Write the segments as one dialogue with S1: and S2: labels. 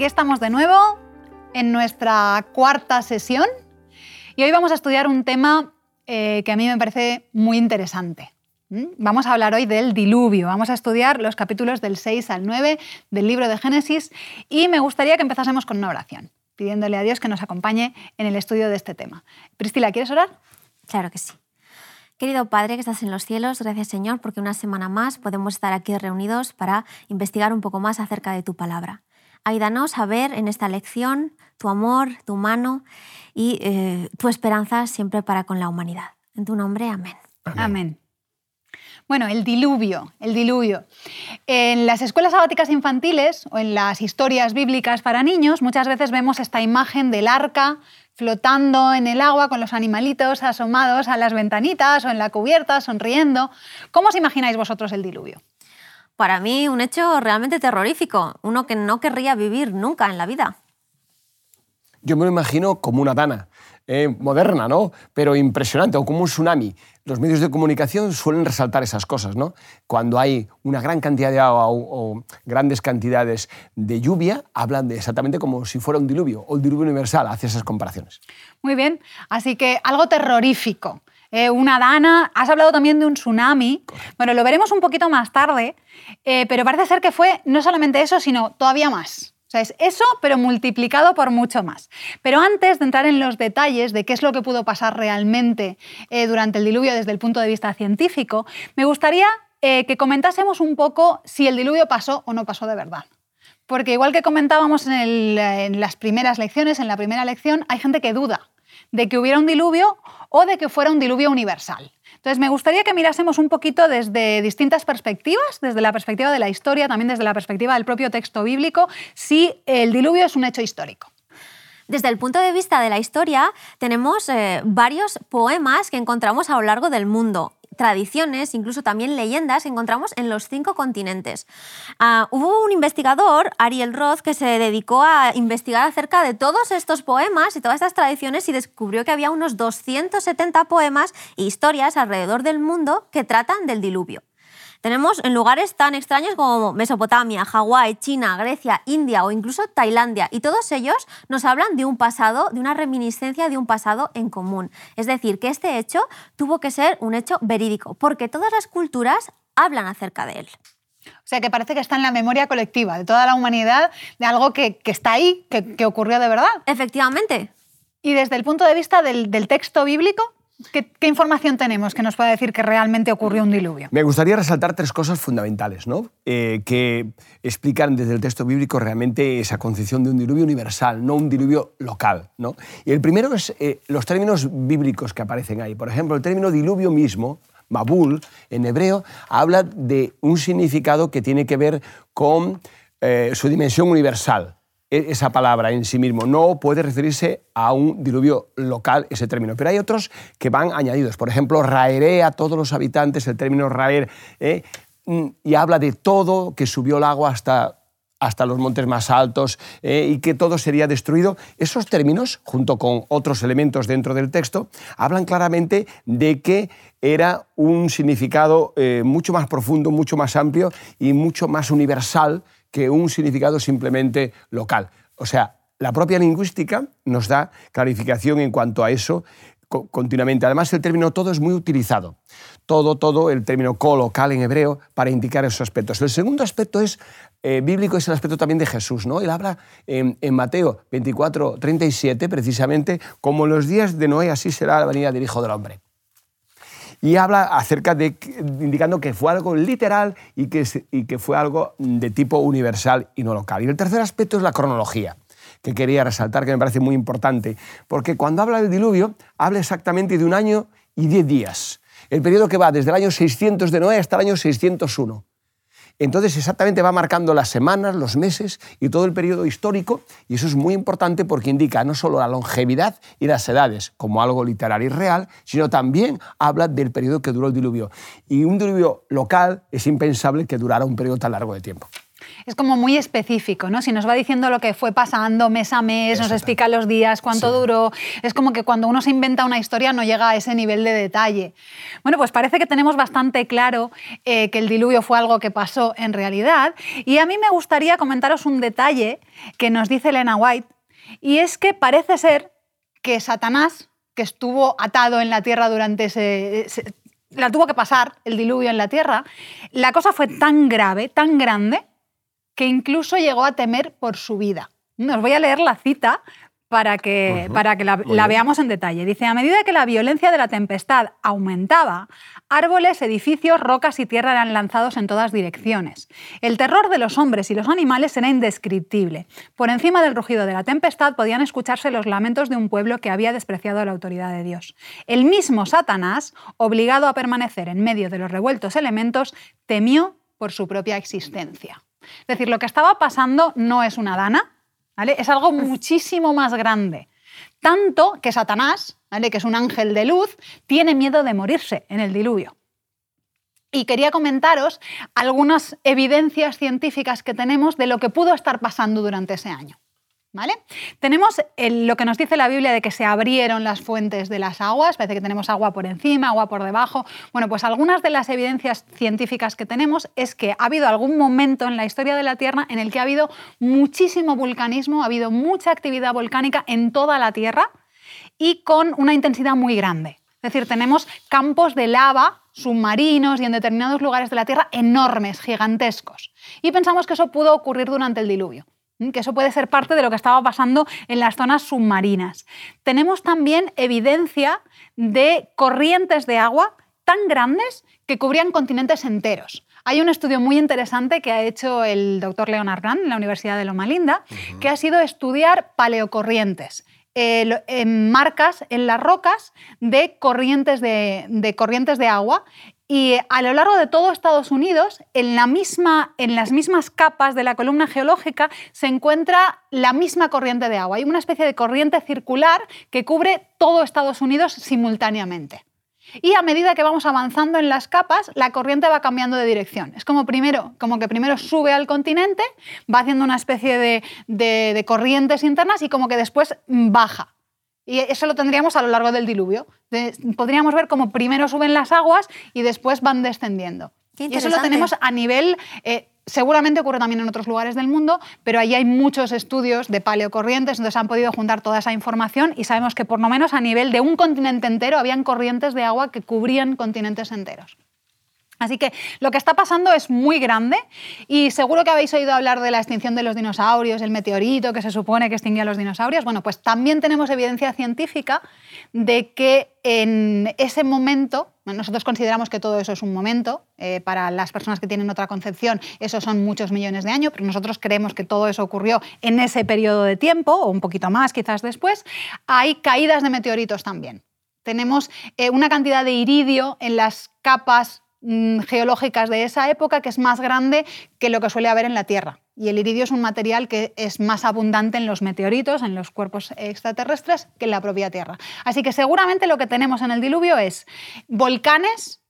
S1: Aquí estamos de nuevo en nuestra cuarta sesión y hoy vamos a estudiar un tema eh, que a mí me parece muy interesante. Vamos a hablar hoy del diluvio, vamos a estudiar los capítulos del 6 al 9 del libro de Génesis y me gustaría que empezásemos con una oración, pidiéndole a Dios que nos acompañe en el estudio de este tema. Priscila, ¿quieres orar?
S2: Claro que sí. Querido Padre que estás en los cielos, gracias Señor porque una semana más podemos estar aquí reunidos para investigar un poco más acerca de tu palabra. Ayúdanos a ver en esta lección tu amor, tu mano y eh, tu esperanza siempre para con la humanidad. En tu nombre, amén.
S1: Amén. Bueno, el diluvio, el diluvio. En las escuelas sabáticas infantiles o en las historias bíblicas para niños muchas veces vemos esta imagen del arca flotando en el agua con los animalitos asomados a las ventanitas o en la cubierta, sonriendo. ¿Cómo os imagináis vosotros el diluvio?
S2: Para mí un hecho realmente terrorífico, uno que no querría vivir nunca en la vida.
S3: Yo me lo imagino como una dana, eh, moderna, ¿no? Pero impresionante, o como un tsunami. Los medios de comunicación suelen resaltar esas cosas, ¿no? Cuando hay una gran cantidad de agua o, grandes cantidades de lluvia, hablan de exactamente como si fuera un diluvio, o el diluvio universal, hace esas comparaciones.
S1: Muy bien, así que algo terrorífico. Eh, una dana, has hablado también de un tsunami. Bueno, lo veremos un poquito más tarde, eh, pero parece ser que fue no solamente eso, sino todavía más. O sea, es eso, pero multiplicado por mucho más. Pero antes de entrar en los detalles de qué es lo que pudo pasar realmente eh, durante el diluvio desde el punto de vista científico, me gustaría eh, que comentásemos un poco si el diluvio pasó o no pasó de verdad. Porque igual que comentábamos en las primeras lecciones, en la primera lección, hay gente que duda de que hubiera un diluvio o de que fuera un diluvio universal. Entonces, me gustaría que mirásemos un poquito desde distintas perspectivas, desde la perspectiva de la historia, también desde la perspectiva del propio texto bíblico, si el diluvio es un hecho histórico.
S2: Desde el punto de vista de la historia, tenemos eh, varios poemas que encontramos a lo largo del mundo tradiciones, incluso también leyendas, encontramos en los cinco continentes. Ah, hubo un investigador, Ariel Roth, que se dedicó a investigar acerca de todos estos poemas y todas estas tradiciones y descubrió que había unos 270 poemas e historias alrededor del mundo que tratan del diluvio. Tenemos en lugares tan extraños como Mesopotamia, Hawái, China, Grecia, India o incluso Tailandia. Y todos ellos nos hablan de un pasado, de una reminiscencia de un pasado en común. Es decir, que este hecho tuvo que ser un hecho verídico, porque todas las culturas hablan acerca de él.
S1: O sea, que parece que está en la memoria colectiva de toda la humanidad, de algo que, está ahí, que, ocurrió de verdad.
S2: Efectivamente.
S1: Y desde el punto de vista del texto bíblico, ¿Qué, información tenemos que nos pueda decir que realmente ocurrió un diluvio?
S3: Me gustaría resaltar tres cosas fundamentales ¿no? Eh, que explican desde el texto bíblico realmente esa concepción de un diluvio universal, no un diluvio local. ¿no? Y el primero es eh, los términos bíblicos que aparecen ahí. Por ejemplo, el término diluvio mismo, Mabul, en hebreo, habla de un significado que tiene que ver con eh, su dimensión universal. E, esa palabra en sí mismo. No puede referirse a un diluvio local ese término. Pero hay otros que van añadidos. Por ejemplo, raeré a todos los habitantes, el término raer, ¿eh? mm, y habla de todo que subió el agua hasta hasta los montes más altos ¿eh? y que todo sería destruido. Esos términos, junto con otros elementos dentro del texto, hablan claramente de que era un significado eh, mucho más profundo, mucho más amplio y mucho más universal que un significado simplemente local. O sea, la propia lingüística nos da clarificación en cuanto a eso continuamente. Además, el término todo es muy utilizado. Todo, todo, el término colocal en hebreo para indicar esos aspectos. El segundo aspecto es eh, bíblico, es el aspecto también de Jesús. ¿no? Él habla en, en, Mateo 24, 37, precisamente, como en los días de Noé, así será la venida del Hijo del Hombre y habla acerca de, indicando que fue algo literal y que, y que fue algo de tipo universal y no local. Y el tercer aspecto es la cronología que quería resaltar, que me parece muy importante, porque cuando habla del diluvio, habla exactamente de un año y diez días. El periodo que va desde el año 600 de Noé hasta el año 601. Entonces exactamente va marcando las semanas, los meses y todo el periodo histórico y eso es muy importante porque indica no solo la longevidad y las edades como algo literal y real, sino también habla del periodo que duró el diluvio. Y un diluvio local es impensable que durara un periodo tan largo de tiempo.
S1: Es como muy específico, ¿no? Si nos va diciendo lo que fue pasando mes a mes, nos explica los días, cuánto
S3: Sí.
S1: duró, es como que cuando uno se inventa una historia no llega a ese nivel de detalle. Bueno, pues parece que tenemos bastante claro eh, que el diluvio fue algo que pasó en realidad y a mí me gustaría comentaros un detalle que nos dice Elena White y es que parece ser que Satanás, que estuvo atado en la tierra durante ese, ese- la tuvo que pasar el diluvio en la tierra, la cosa fue tan grave, tan grande, que incluso llegó a temer por su vida. Os voy a leer la cita para que, para que la, veamos en detalle. Dice, a medida que la violencia de la tempestad aumentaba, árboles, edificios, rocas y tierra eran lanzados en todas direcciones. El terror de los hombres y los animales era indescriptible. Por encima del rugido de la tempestad podían escucharse los lamentos de un pueblo que había despreciado la autoridad de Dios. El mismo Satanás, obligado a permanecer en medio de los revueltos elementos, temió por su propia existencia. Es decir, lo que estaba pasando no es una dana, ¿vale? es algo muchísimo más grande. Tanto que Satanás, ¿vale? que es un ángel de luz, tiene miedo de morirse en el diluvio. Y quería comentaros algunas evidencias científicas que tenemos de lo que pudo estar pasando durante ese año. ¿Vale? Tenemos lo que nos dice la Biblia de que se abrieron las fuentes de las aguas, parece que tenemos agua por encima, agua por debajo. Bueno, pues algunas de las evidencias científicas que tenemos es que ha habido algún momento en la historia de la Tierra en el que ha habido muchísimo vulcanismo, ha habido mucha actividad volcánica en toda la Tierra y con una intensidad muy grande. Es decir, tenemos campos de lava submarinos y en determinados lugares de la Tierra enormes, gigantescos. Y pensamos que eso pudo ocurrir durante el diluvio. Que eso puede ser parte de lo que estaba pasando en las zonas submarinas. Tenemos también evidencia de corrientes de agua tan grandes que cubrían continentes enteros. Hay un estudio muy interesante que ha hecho el doctor Leonard Grant en la Universidad de Loma Linda, que ha sido estudiar paleocorrientes. eh, en marcas en las rocas de corrientes de, de corrientes de agua y a lo largo de todo Estados Unidos, en, las mismas capas de la columna geológica, se encuentra la misma corriente de agua. Hay una especie de corriente circular que cubre todo Estados Unidos simultáneamente. Y a medida que vamos avanzando en las capas, la corriente va cambiando de dirección. Es como, primero, como que primero sube al continente, va haciendo una especie de, de- corrientes internas y como que después baja. Y eso lo tendríamos a lo largo del diluvio. De- podríamos ver como primero suben las aguas y después van descendiendo. Y eso lo tenemos a nivel, eh, seguramente ocurre también en otros lugares del mundo, pero ahí hay muchos estudios de paleocorrientes, entonces han podido juntar toda esa información y sabemos que por lo menos a nivel de un continente entero habían corrientes de agua que cubrían continentes enteros. Así que lo que está pasando es muy grande y seguro que habéis oído hablar de la extinción de los dinosaurios, el meteorito que se supone que extinguió a los dinosaurios. Bueno, pues también tenemos evidencia científica de que en ese momento, nosotros consideramos que todo eso es un momento, eh, para las personas que tienen otra concepción, eso son muchos millones de años, pero nosotros creemos que todo eso ocurrió en ese periodo de tiempo, o un poquito más quizás después, hay caídas de meteoritos también. Tenemos eh, una cantidad de iridio en las capas geológicas de esa época que es más grande que lo que suele haber en la Tierra. Y el iridio es un material que es más abundante en los meteoritos, en los cuerpos extraterrestres, que en la propia Tierra. Así que seguramente lo que tenemos en el diluvio es volcanes,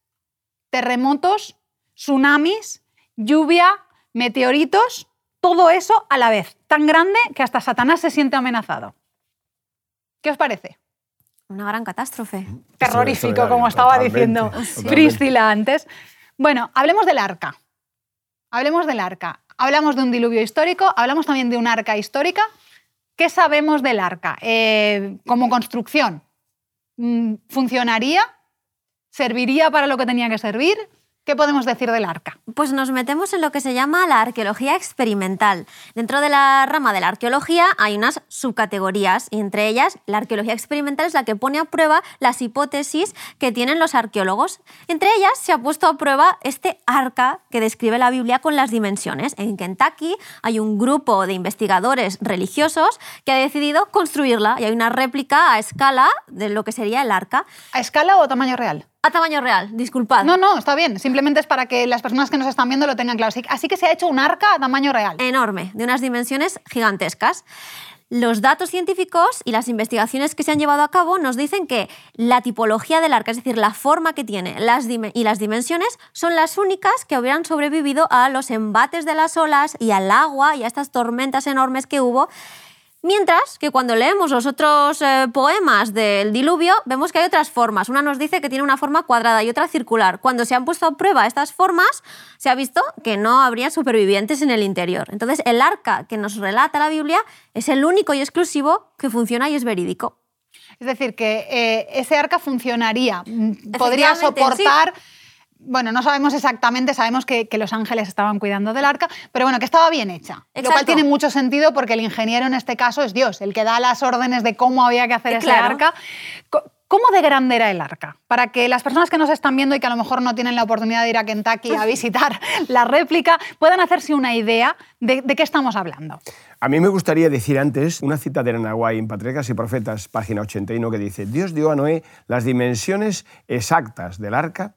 S1: terremotos, tsunamis, lluvia, meteoritos, todo eso a la vez, tan grande que hasta Satanás se siente amenazado. ¿Qué os parece?
S2: Una gran catástrofe.
S1: terrorífico, como estaba
S3: totalmente,
S1: diciendo
S3: totalmente.
S1: Priscila antes. Bueno, hablemos del arca. Hablemos del arca. Hablamos de un diluvio histórico, hablamos también de un arca histórica. ¿Qué sabemos del arca? Eh, como construcción, mm, ¿funcionaría? ¿Serviría para lo que tenía que servir? ¿Qué podemos decir del arca?
S2: Pues nos metemos en lo que se llama la arqueología experimental. Dentro de la rama de la arqueología hay unas subcategorías y entre ellas la arqueología experimental es la que pone a prueba las hipótesis que tienen los arqueólogos. Entre ellas se ha puesto a prueba este arca que describe la Biblia con las dimensiones. En Kentucky hay un grupo de investigadores religiosos que ha decidido construirla y hay una réplica a escala de lo que sería el arca.
S1: ¿A escala o tamaño real?
S2: A tamaño real, disculpad.
S1: No, no, está bien. Simplemente es para que las personas que nos están viendo lo tengan claro. Así, que se ha hecho un arca a tamaño real.
S2: enorme, de unas dimensiones gigantescas. los datos científicos y las investigaciones que se han llevado a cabo nos dicen que la tipología del arca, es decir, la forma que tiene las y las dimensiones, son las únicas que hubieran sobrevivido a los embates de las olas y al agua y a estas tormentas enormes que hubo Mientras que cuando leemos los otros eh, poemas del diluvio, vemos que hay otras formas. Una nos dice que tiene una forma cuadrada y otra circular. Cuando se han puesto a prueba estas formas, se ha visto que no habría supervivientes en el interior. Entonces, el arca que nos relata la Biblia es el único y exclusivo que funciona y es verídico.
S1: Es decir, que eh, ese arca funcionaría, podría soportar bueno, no sabemos exactamente, sabemos que, los ángeles estaban cuidando del arca, pero bueno, que estaba bien hecha. Lo cual tiene mucho sentido porque el ingeniero en este caso es Dios, el que da las órdenes de cómo había que hacer ese arca. ¿Cómo de grande era el arca? Para que las personas que nos están viendo y que a lo mejor no tienen la oportunidad de ir a Kentucky a visitar la réplica puedan hacerse una idea de, qué estamos hablando.
S3: A mí me gustaría decir antes una cita de Nahuay en Patriarcas y Profetas, página 81, que dice, Dios dio a Noé las dimensiones exactas del arca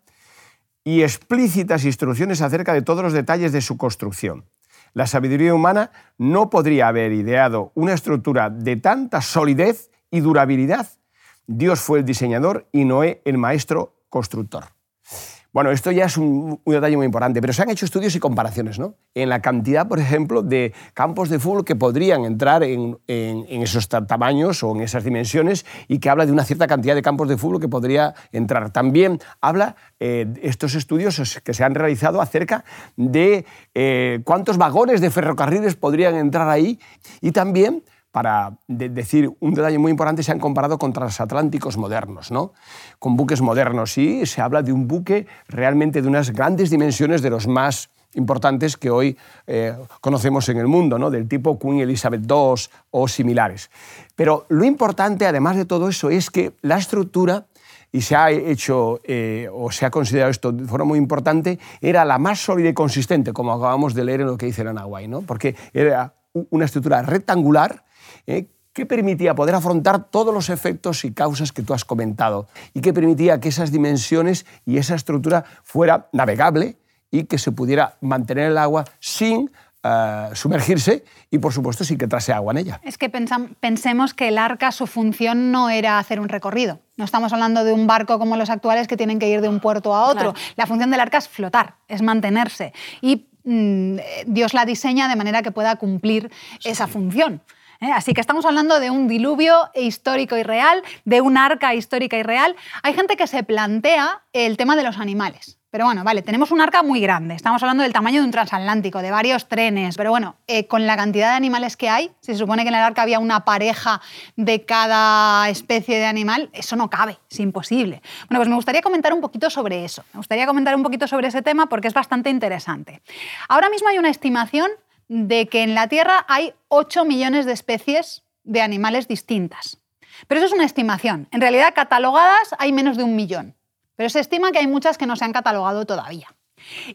S3: y explícitas instrucciones acerca de todos los detalles de su construcción. La sabiduría humana no podría haber ideado una estructura de tanta solidez y durabilidad. Dios fue el diseñador y Noé el maestro constructor. Bueno, esto ya es un, detalle muy importante, pero se han hecho estudios y comparaciones, ¿no? En la cantidad, por ejemplo, de campos de fútbol que podrían entrar en, esos tamaños o en esas dimensiones y que habla de una cierta cantidad de campos de fútbol que podría entrar. También habla eh, estos estudios que se han realizado acerca de eh, cuántos vagones de ferrocarriles podrían entrar ahí y también para decir un detalle muy importante, se han comparado con transatlánticos modernos, ¿no? con buques modernos. Y se habla de un buque realmente de unas grandes dimensiones, de los más importantes que hoy eh, conocemos en el mundo, ¿no? del tipo Queen Elizabeth II o similares. Pero lo importante, además de todo eso, es que la estructura, y se ha hecho eh, o se ha considerado esto de forma muy importante, era la más sólida y consistente, como acabamos de leer en lo que dice Nahuay, ¿no? porque era una estructura rectangular ¿eh? que permitía poder afrontar todos los efectos y causas que tú has comentado y que permitía que esas dimensiones y esa estructura fuera navegable y que se pudiera mantener el agua sin eh, sumergirse y, por supuesto, sin que trase agua en ella.
S1: Es que pensemos que el arca, su función no era hacer un recorrido. No estamos hablando de un barco como los actuales que tienen que ir de un puerto a otro. La función del arca es flotar, es mantenerse. Y mm, Dios la diseña de manera que pueda cumplir esa función. ¿Eh? Así que estamos hablando de un diluvio histórico y real, de un arca histórica y real. Hay gente que se plantea el tema de los animales. Pero bueno, vale, tenemos un arca muy grande. Estamos hablando del tamaño de un transatlántico, de varios trenes. Pero bueno, eh, con la cantidad de animales que hay, se supone que en el arca había una pareja de cada especie de animal, eso no cabe, es imposible. Bueno, pues me gustaría comentar un poquito sobre eso. Me gustaría comentar un poquito sobre ese tema porque es bastante interesante. Ahora mismo hay una estimación de que en la Tierra hay 8 millones de especies de animales distintas. Pero eso es una estimación. En realidad, catalogadas hay menos de un millón. Pero se estima que hay muchas que no se han catalogado todavía.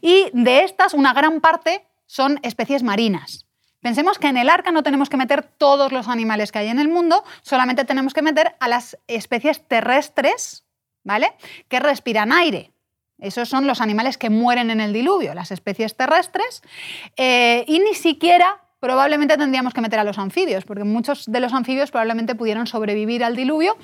S1: Y de estas, una gran parte son especies marinas. Pensemos que en el arca no tenemos que meter todos los animales que hay en el mundo, solamente tenemos que meter a las especies terrestres, ¿vale? Que respiran aire. Esos son los animales que mueren en el diluvio, las especies terrestres, eh, y ni siquiera probablemente tendríamos que meter a los anfibios, porque muchos de los anfibios probablemente pudieron sobrevivir al diluvio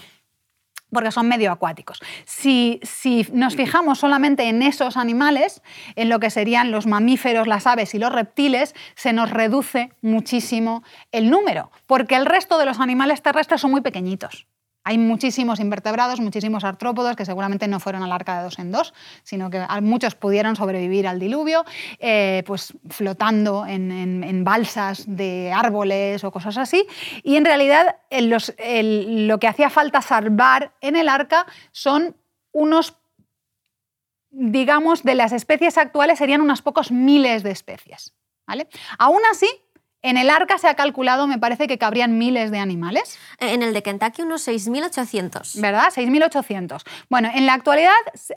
S1: porque son medio acuáticos. Si, si, nos fijamos solamente en esos animales, en lo que serían los mamíferos, las aves y los reptiles, se nos reduce muchísimo el número, porque el resto de los animales terrestres son muy pequeñitos. Hay muchísimos invertebrados, muchísimos artrópodos que seguramente no fueron al arca de dos en dos, sino que muchos pudieron sobrevivir al diluvio, eh, pues flotando en, balsas de árboles o cosas así. Y en realidad lo que hacía falta salvar en el arca son unos, digamos, de las especies actuales serían unos pocos miles de especies. ¿vale? Aún así, en el arca se ha calculado, me parece que cabrían miles de animales.
S2: En el de Kentucky unos 6.800.
S1: ¿Verdad? 6.800. Bueno, en la actualidad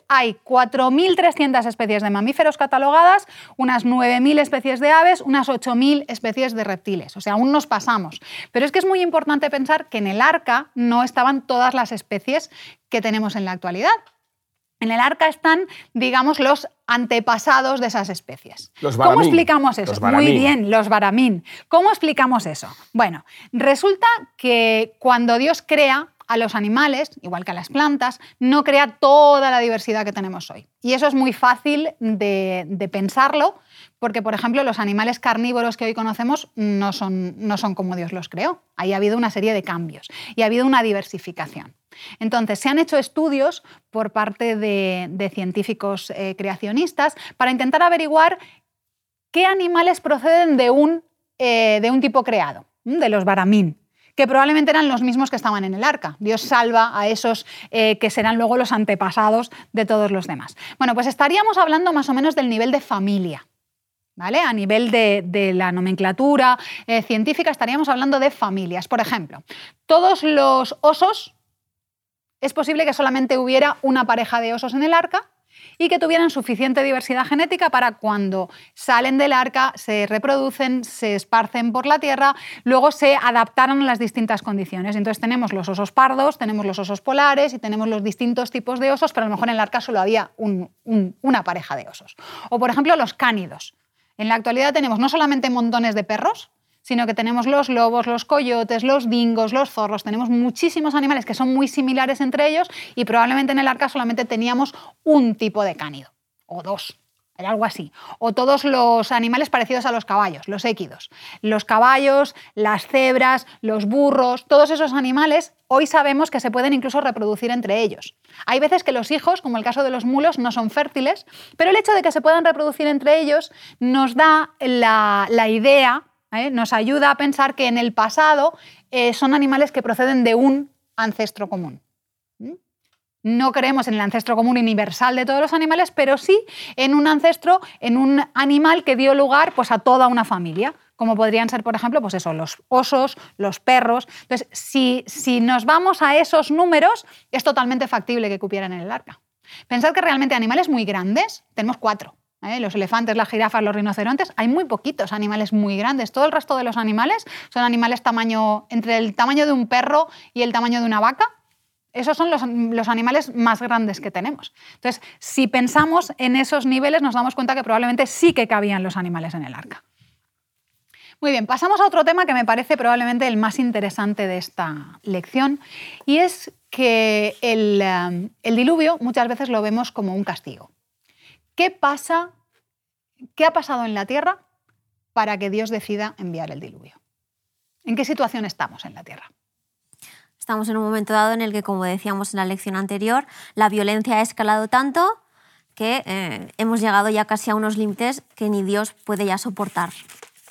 S1: hay 4.300 especies de mamíferos catalogadas, unas 9.000 especies de aves, unas 8.000 especies de reptiles. O sea, aún nos pasamos. Pero es que es muy importante pensar que en el arca no estaban todas las especies que tenemos en la actualidad. En el arca están, digamos, los antepasados de esas especies.
S3: Los
S1: ¿Cómo explicamos eso?
S3: Los
S1: Muy bien, los baramín. ¿Cómo explicamos eso? Bueno, resulta que cuando Dios crea a los animales, igual que a las plantas, no crea toda la diversidad que tenemos hoy. Y eso es muy fácil de, de pensarlo, porque, por ejemplo, los animales carnívoros que hoy conocemos no son, no son como Dios los creó. Ahí ha habido una serie de cambios y ha habido una diversificación. Entonces, se han hecho estudios por parte de, científicos eh, creacionistas para intentar averiguar qué animales proceden de un, eh, de un tipo creado, de los baramín que probablemente eran los mismos que estaban en el arca. Dios salva a esos eh, que serán luego los antepasados de todos los demás. Bueno, pues estaríamos hablando más o menos del nivel de familia. ¿Vale? A nivel de, la nomenclatura científica estaríamos hablando de familias. Por ejemplo, todos los osos, es posible que solamente hubiera una pareja de osos en el arca y que tuvieran suficiente diversidad genética para cuando salen del arca, se reproducen, se esparcen por la tierra, luego se adaptaran a las distintas condiciones. Entonces tenemos los osos pardos, tenemos los osos polares y tenemos los distintos tipos de osos, pero a lo mejor en el arca solo había un- un- una pareja de osos. O por ejemplo los cánidos. En la actualidad tenemos no solamente montones de perros, sino que tenemos los lobos, los coyotes, los dingos, los zorros, tenemos muchísimos animales que son muy similares entre ellos y probablemente en el arca solamente teníamos un tipo de cánido, o dos, era algo así. O todos los animales parecidos a los caballos, los équidos. Los caballos, las cebras, los burros, todos esos animales hoy sabemos que se pueden incluso reproducir entre ellos. Hay veces que los hijos, como el caso de los mulos, no son fértiles, pero el hecho de que se puedan reproducir entre ellos nos da la, la idea, ¿eh? nos ayuda a pensar que en el pasado eh, son animales que proceden de un ancestro común. No creemos en el ancestro común universal de todos los animales, pero sí en un ancestro, en un animal que dio lugar pues, a toda una familia, como podrían ser, por ejemplo, pues eso, los osos, los perros. Entonces, si, si nos vamos a esos números, es totalmente factible que cupieran en el arca. Pensad que realmente animales muy grandes, tenemos cuatro. ¿Eh? Los elefantes, las jirafas, los rinocerontes, hay muy poquitos animales muy grandes. Todo el resto de los animales son animales tamaño, entre el tamaño de un perro y el tamaño de una vaca. Esos son los, animales más grandes que tenemos. Entonces, si pensamos en esos niveles, nos damos cuenta que probablemente sí que cabían los animales en el arca. Muy bien, pasamos a otro tema que me parece probablemente el más interesante de esta lección, y es que el, el diluvio muchas veces lo vemos como un castigo. ¿Qué pasa? ¿Qué ha pasado en la tierra para que Dios decida enviar el diluvio? ¿En qué situación estamos en la tierra?
S2: Estamos en un momento dado en el que, como decíamos en la lección anterior, la violencia ha escalado tanto que eh, hemos llegado ya casi a unos límites que ni Dios puede ya soportar.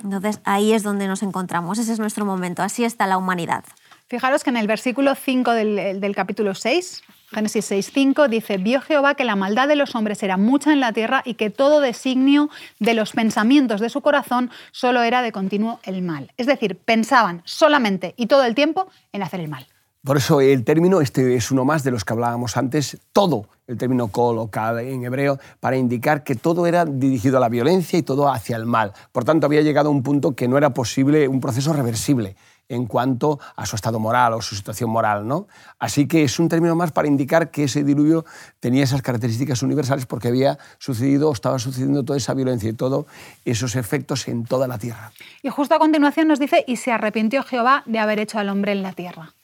S2: Entonces ahí es donde nos encontramos, ese es nuestro momento, así está la humanidad.
S1: Fijaros que en el versículo 5 del, del capítulo 6, Génesis 6, 5, dice, vio Jehová que la maldad de los hombres era mucha en la tierra y que todo designio de los pensamientos de su corazón solo era de continuo el mal. Es decir, pensaban solamente y todo el tiempo en hacer el mal.
S3: Por eso el término, este es uno más de los que hablábamos antes, todo, el término colocal en hebreo, para indicar que todo era dirigido a la violencia y todo hacia el mal. Por tanto, había llegado a un punto que no era posible un proceso reversible en cuanto a su estado moral o su situación moral. ¿no? Así que es un término más para indicar que ese diluvio tenía esas características universales porque había sucedido o estaba sucediendo toda esa violencia y todos esos efectos en toda la tierra.
S1: Y justo a continuación nos dice, y se arrepintió Jehová de haber hecho al hombre en la tierra.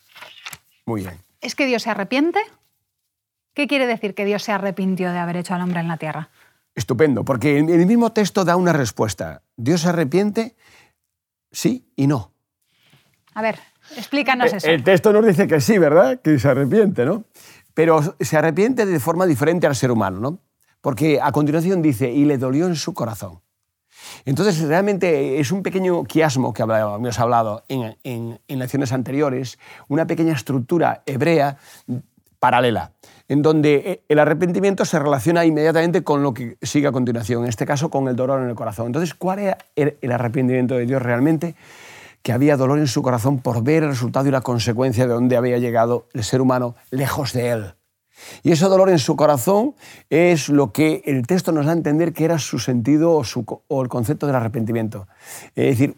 S3: Muy bien.
S1: ¿Es que Dios se arrepiente? ¿Qué quiere decir que Dios se arrepintió de haber hecho al hombre en la tierra?
S3: Estupendo, porque el mismo texto da una respuesta. ¿Dios se arrepiente? Sí y no.
S1: A ver, explícanos eso.
S3: El texto nos dice que sí, ¿verdad? Que se arrepiente, ¿no? Pero se arrepiente de forma diferente al ser humano, ¿no? Porque a continuación dice, y le dolió en su corazón. Entonces, realmente es un pequeño quiasmo que habíamos hablado en, en, en lecciones anteriores, una pequeña estructura hebrea paralela, en donde el arrepentimiento se relaciona inmediatamente con lo que sigue a continuación, en este caso con el dolor en el corazón. Entonces, ¿cuál era el arrepentimiento de Dios realmente? Que había dolor en su corazón por ver el resultado y la consecuencia de dónde había llegado el ser humano lejos de él. Y ese dolor en su corazón es lo que el texto nos da a entender que era su sentido o, el concepto del arrepentimiento. Es decir,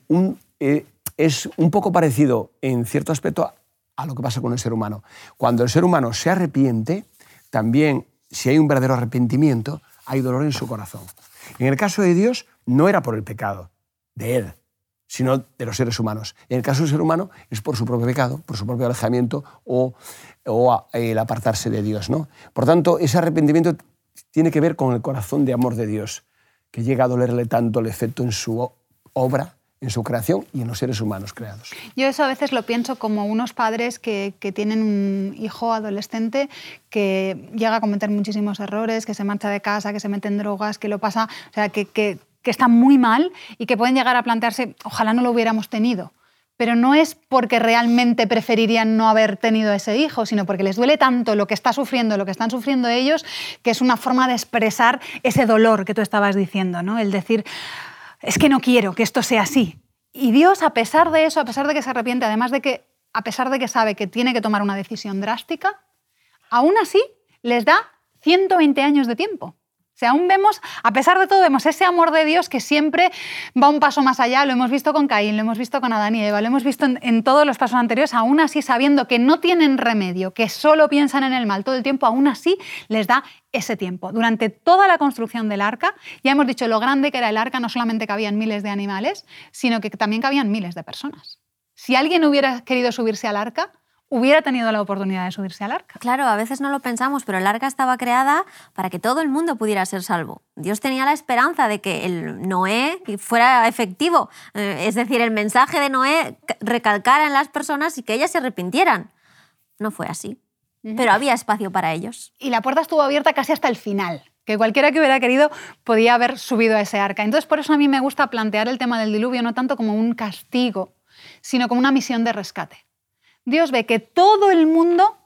S3: eh, es un poco parecido en cierto aspecto a lo que pasa con el ser humano. Cuando el ser humano se arrepiente, también si hay un verdadero arrepentimiento, hay dolor en su corazón. En el caso de Dios, no era por el pecado de Él, sino de los seres humanos. En el caso del ser humano es por su propio pecado, por su propio alejamiento o, el apartarse de Dios. ¿no? Por tanto, ese arrepentimiento tiene que ver con el corazón de amor de Dios, que llega a dolerle tanto el efecto en su obra en su creación y en los seres humanos creados.
S1: Yo eso a veces lo pienso como unos padres que, tienen un hijo adolescente que llega a cometer muchísimos errores, que se marcha de casa, que se mete en drogas, que lo pasa, o sea, que, que está muy mal y que pueden llegar a plantearse, ojalá no lo hubiéramos tenido. Pero no es porque realmente preferirían no haber tenido ese hijo, sino porque les duele tanto lo que está sufriendo, lo que están sufriendo ellos, que es una forma de expresar ese dolor que tú estabas diciendo, ¿no? El decir, es que no quiero que esto sea así. Y Dios, a pesar de eso, a pesar de que se arrepiente, además de que, a pesar de que sabe que tiene que tomar una decisión drástica, aún así les da 120 años de tiempo. O aún vemos, a pesar de todo, vemos ese amor de Dios que siempre va un paso más allá. Lo hemos visto con Caín, lo hemos visto con Adán y Eva, lo hemos visto en, en, todos los pasos anteriores, aún así sabiendo que no tienen remedio, que solo piensan en el mal todo el tiempo, aún así les da ese tiempo. Durante toda la construcción del arca, ya hemos dicho lo grande que era el arca, no solamente cabían miles de animales, sino que también cabían miles de personas. Si alguien hubiera querido subirse al arca, hubiera tenido la oportunidad de subirse al arca.
S2: Claro, a veces no lo pensamos, pero el arca estaba creada para que todo el mundo pudiera ser salvo. Dios tenía la esperanza de que el Noé fuera efectivo, eh, es decir, el mensaje de Noé recalcara en las personas y que ellas se arrepintieran. No fue así, pero había espacio para ellos.
S1: Y la puerta estuvo abierta casi hasta el final que cualquiera que hubiera querido podía haber subido a ese arca. Entonces, por eso a mí me gusta plantear el tema del diluvio no tanto como un castigo, sino como una misión de rescate. Dios ve que todo el mundo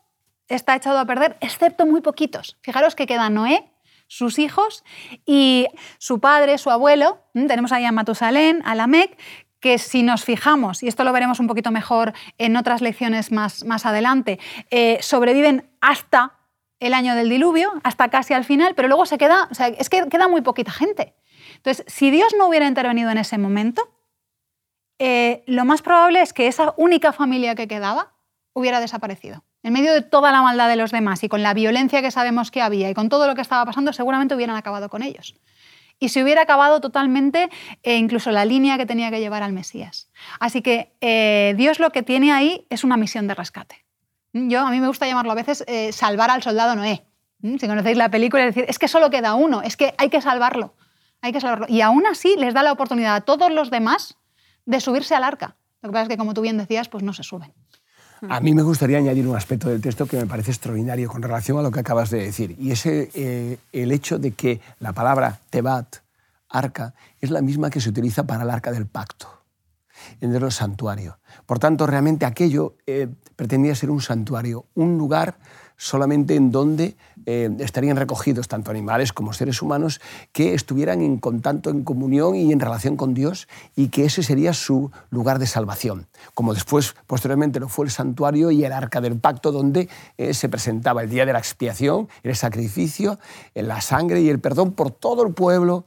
S1: está echado a perder, excepto muy poquitos. Fijaros que queda Noé, sus hijos y su padre, su abuelo. Tenemos ahí a Matusalén, a Lamec, que si nos fijamos, y esto lo veremos un poquito mejor en otras lecciones más, más adelante, eh, sobreviven hasta el año del diluvio, hasta casi al final, pero luego se queda, o sea, es que queda muy poquita gente. Entonces, si Dios no hubiera intervenido en ese momento, eh, lo más probable es que esa única familia que quedaba hubiera desaparecido. En medio de toda la maldad de los demás y con la violencia que sabemos que había y con todo lo que estaba pasando, seguramente hubieran acabado con ellos. Y se hubiera acabado totalmente eh, incluso la línea que tenía que llevar al Mesías. Así que eh, Dios lo que tiene ahí es una misión de rescate. Yo, a mí me gusta llamarlo a veces eh, salvar al soldado Noé. Si conocéis la película, es decir, es que solo queda uno, es que hay que salvarlo. Hay que salvarlo. Y aún así les da la oportunidad a todos los demás de subirse al arca. Lo que pasa es que, como tú bien decías, pues no se suben.
S3: A mí me gustaría añadir un aspecto del texto que me parece extraordinario con relación a lo que acabas de decir, y es eh, el hecho de que la palabra tebat, arca, es la misma que se utiliza para el arca del pacto, en el santuario. Por tanto, realmente aquello eh, pretendía ser un santuario, un lugar solamente en donde eh, estarían recogidos tanto animales como seres humanos que estuvieran en contacto, en comunión y en relación con Dios y que ese sería su lugar de salvación, como después, posteriormente, lo fue el santuario y el arca del pacto donde eh, se presentaba el día de la expiación, el sacrificio, la sangre y el perdón por todo el pueblo,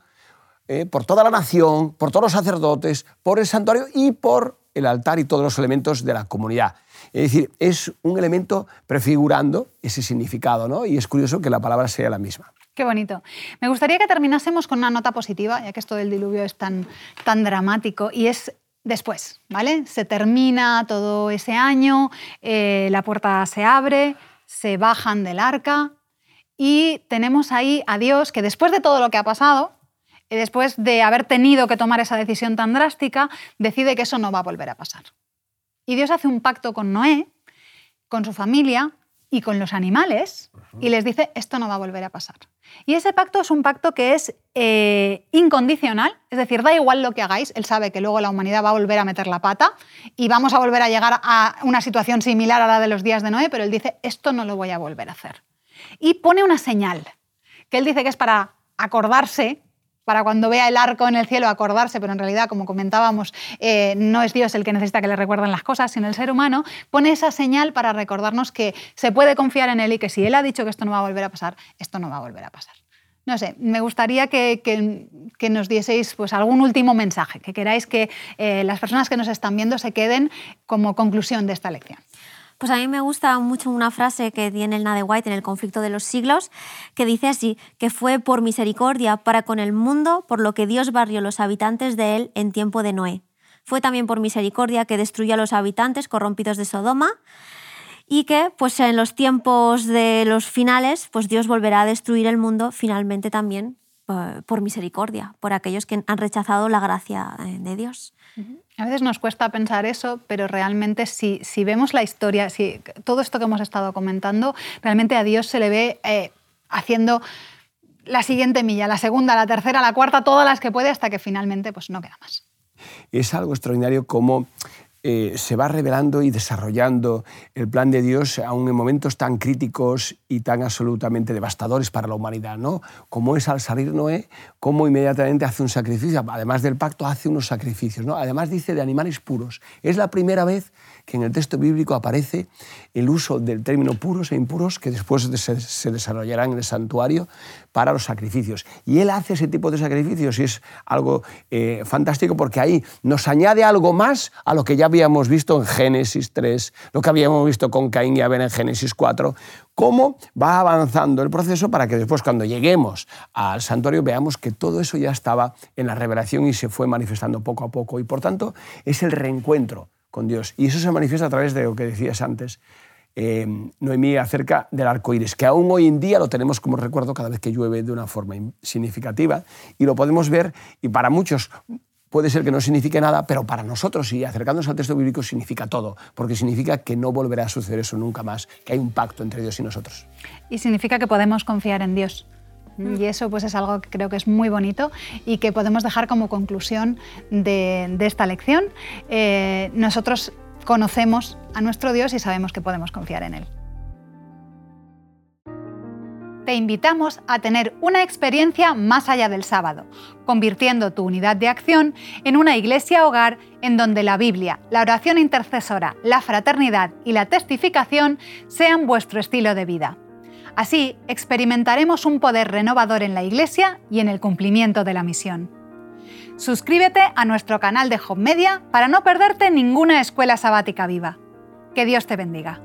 S3: eh, por toda la nación, por todos los sacerdotes, por el santuario y por el altar y todos los elementos de la comunidad. Es decir, es un elemento prefigurando ese significado, ¿no? Y es curioso que la palabra sea la misma.
S1: Qué bonito. Me gustaría que terminásemos con una nota positiva, ya que esto del diluvio es tan, tan dramático, y es después, ¿vale? Se termina todo ese año, eh, la puerta se abre, se bajan del arca y tenemos ahí a Dios que después de todo lo que ha pasado, después de haber tenido que tomar esa decisión tan drástica, decide que eso no va a volver a pasar. Y Dios hace un pacto con Noé, con su familia y con los animales y les dice, esto no va a volver a pasar. Y ese pacto es un pacto que es eh, incondicional, es decir, da igual lo que hagáis, él sabe que luego la humanidad va a volver a meter la pata y vamos a volver a llegar a una situación similar a la de los días de Noé, pero él dice, esto no lo voy a volver a hacer. Y pone una señal, que él dice que es para acordarse para cuando vea el arco en el cielo acordarse, pero en realidad, como comentábamos, eh, no es Dios el que necesita que le recuerden las cosas, sino el ser humano, pone esa señal para recordarnos que se puede confiar en Él y que si Él ha dicho que esto no va a volver a pasar, esto no va a volver a pasar. No sé, me gustaría que, nos dieseis pues, algún último mensaje, que queráis que eh, las personas que nos están viendo se queden como conclusión de esta lección.
S2: Pues a mí me gusta mucho una frase que tiene el Nade White en el conflicto de los siglos, que dice así, que fue por misericordia para con el mundo, por lo que Dios barrió los habitantes de él en tiempo de Noé. Fue también por misericordia que destruyó a los habitantes corrompidos de Sodoma y que pues en los tiempos de los finales pues Dios volverá a destruir el mundo finalmente también eh, por misericordia, por aquellos que han rechazado la gracia eh, de Dios.
S1: A veces nos cuesta pensar eso, pero realmente si, si vemos la historia, si todo esto que hemos estado comentando, realmente a Dios se le ve eh, haciendo la siguiente milla, la segunda, la tercera, la cuarta, todas las que puede, hasta que finalmente pues, no queda más.
S3: Es algo extraordinario como eh, se va revelando y desarrollando el plan de Dios aún en momentos tan críticos y tan absolutamente devastadores para la humanidad, ¿no? Como es al salir Noé, cómo inmediatamente hace un sacrificio, además del pacto hace unos sacrificios, ¿no? Además dice de animales puros. Es la primera vez que en el texto bíblico aparece el uso del término puros e impuros que después se, desarrollarán en el santuario para los sacrificios. Y él hace ese tipo de sacrificios y es algo eh, fantástico porque ahí nos añade algo más a lo que ya habíamos visto en Génesis 3, lo que habíamos visto con Caín y Abel en Génesis 4, cómo va avanzando el proceso para que después cuando lleguemos al santuario veamos que todo eso ya estaba en la revelación y se fue manifestando poco a poco y por tanto es el reencuentro con Dios. Y eso se manifiesta a través de lo que decías antes, eh, Noemí, acerca del arco iris, que aún hoy en día lo tenemos como recuerdo cada vez que llueve de una forma significativa y lo podemos ver, y para muchos puede ser que no signifique nada, pero para nosotros y acercándonos al texto bíblico significa todo, porque significa que no volverá a suceder eso nunca más, que hay un pacto entre Dios y nosotros.
S1: Y significa que podemos confiar en Dios. Mm. Y eso pues es algo que creo que es muy bonito y que podemos dejar como conclusión de, esta lección. Eh, nosotros conocemos a nuestro Dios y sabemos que podemos confiar en Él. Te invitamos a tener una experiencia más allá del sábado, convirtiendo tu unidad de acción en una iglesia hogar en donde la Biblia, la oración intercesora, la fraternidad y la testificación sean vuestro estilo de vida. Así experimentaremos un poder renovador en la Iglesia y en el cumplimiento de la misión. Suscríbete a nuestro canal de Home Media para no perderte ninguna escuela sabática viva. Que Dios te bendiga.